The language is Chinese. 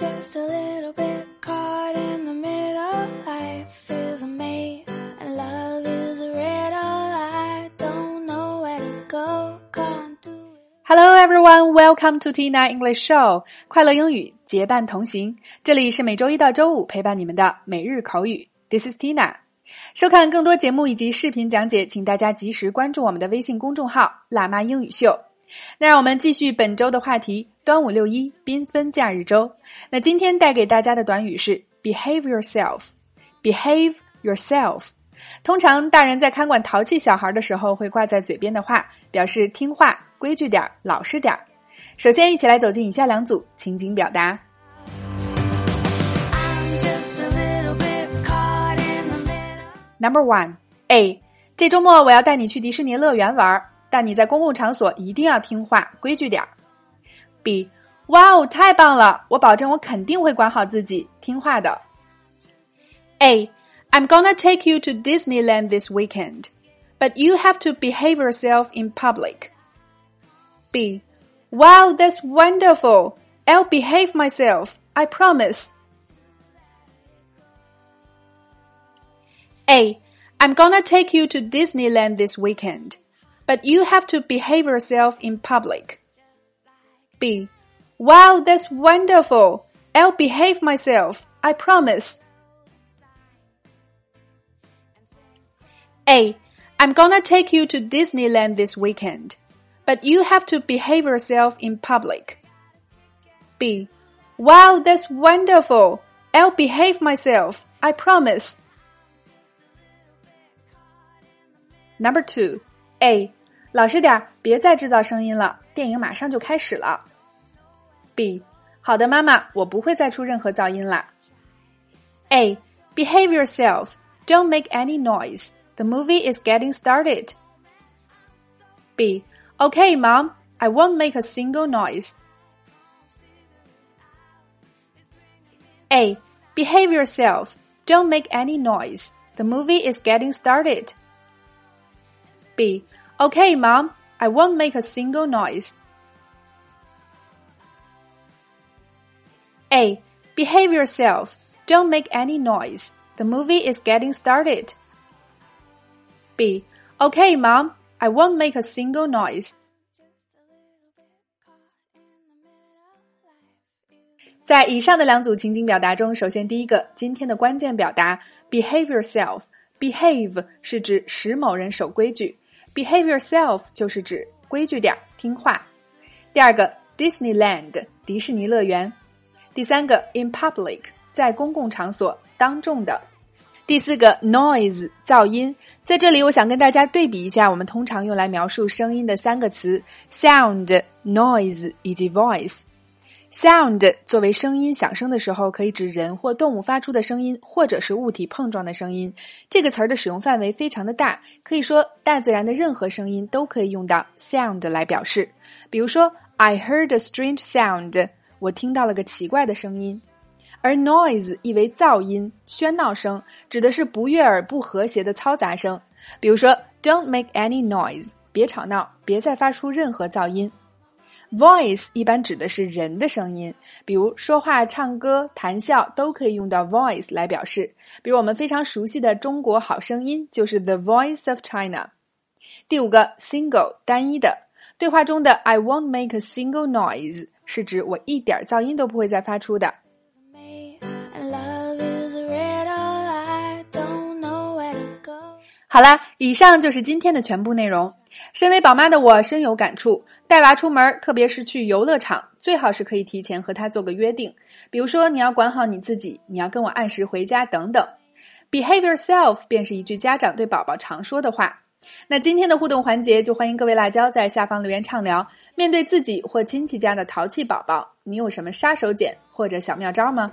just a little bit caught in the middle. Life is a maze and love is a riddle. I don't know where to go, can't do it. Hello everyone, welcome to Tina English Show，快乐英语结伴同行。这里是每周一到周五陪伴你们的每日口语。This is Tina。收看更多节目以及视频讲解，请大家及时关注我们的微信公众号“辣妈英语秀”。那让我们继续本周的话题：端午六一缤纷假日周。那今天带给大家的短语是 “behave yourself”。behave yourself。通常大人在看管淘气小孩的时候会挂在嘴边的话，表示听话、规矩点儿、老实点儿。首先，一起来走进以下两组情景表达。Number one A，这周末我要带你去迪士尼乐园玩儿，但你在公共场所一定要听话，规矩点儿。B，哇哦，太棒了！我保证我肯定会管好自己，听话的。A，I'm gonna take you to Disneyland this weekend, but you have to behave yourself in public. B, wow, that's wonderful. I'll behave myself. I promise. A. I'm gonna take you to Disneyland this weekend, but you have to behave yourself in public. B. Wow, that's wonderful. I'll behave myself. I promise. A. I'm gonna take you to Disneyland this weekend, but you have to behave yourself in public. B. Wow, that's wonderful. I'll behave myself. I promise. Number two, A. 老实点儿，别再制造声音了，电影马上就开始了。B. 好的，妈妈，我不会再出任何噪音啦。A. Behave yourself. Don't make any noise. The movie is getting started. B. Okay, mom. I won't make a single noise. A. Behave yourself. Don't make any noise. The movie is getting started. B. Okay, mom. I won't make a single noise. A. Behave yourself. Don't make any noise. The movie is getting started. B. Okay, mom. I won't make a single noise. 在以上的两组情景表达中，首先第一个，今天的关键表达 behave yourself。behave 是指使某人守规矩 ，behave yourself 就是指规矩点儿，听话。第二个 Disneyland 迪士尼乐园。第三个 in public 在公共场所当众的。第四个 noise 噪音，在这里我想跟大家对比一下我们通常用来描述声音的三个词：sound、noise 以及 voice。Sound 作为声音响声的时候，可以指人或动物发出的声音，或者是物体碰撞的声音。这个词儿的使用范围非常的大，可以说大自然的任何声音都可以用到 sound 来表示。比如说，I heard a strange sound，我听到了个奇怪的声音。而 noise 意为噪音、喧闹声，指的是不悦耳、不和谐的嘈杂声。比如说，Don't make any noise，别吵闹，别再发出任何噪音。Voice 一般指的是人的声音，比如说话、唱歌、谈笑都可以用到 voice 来表示。比如我们非常熟悉的中国好声音就是 the voice of China 第五个 single 单一的对话中的 i won't make a single noise 是指我一点噪音都不会再发出的。好啦，以上就是今天的全部内容。身为宝妈的我深有感触，带娃出门，特别是去游乐场，最好是可以提前和他做个约定，比如说你要管好你自己，你要跟我按时回家等等。Behave yourself 便是一句家长对宝宝常说的话。那今天的互动环节，就欢迎各位辣椒在下方留言畅聊。面对自己或亲戚家的淘气宝宝，你有什么杀手锏或者小妙招吗？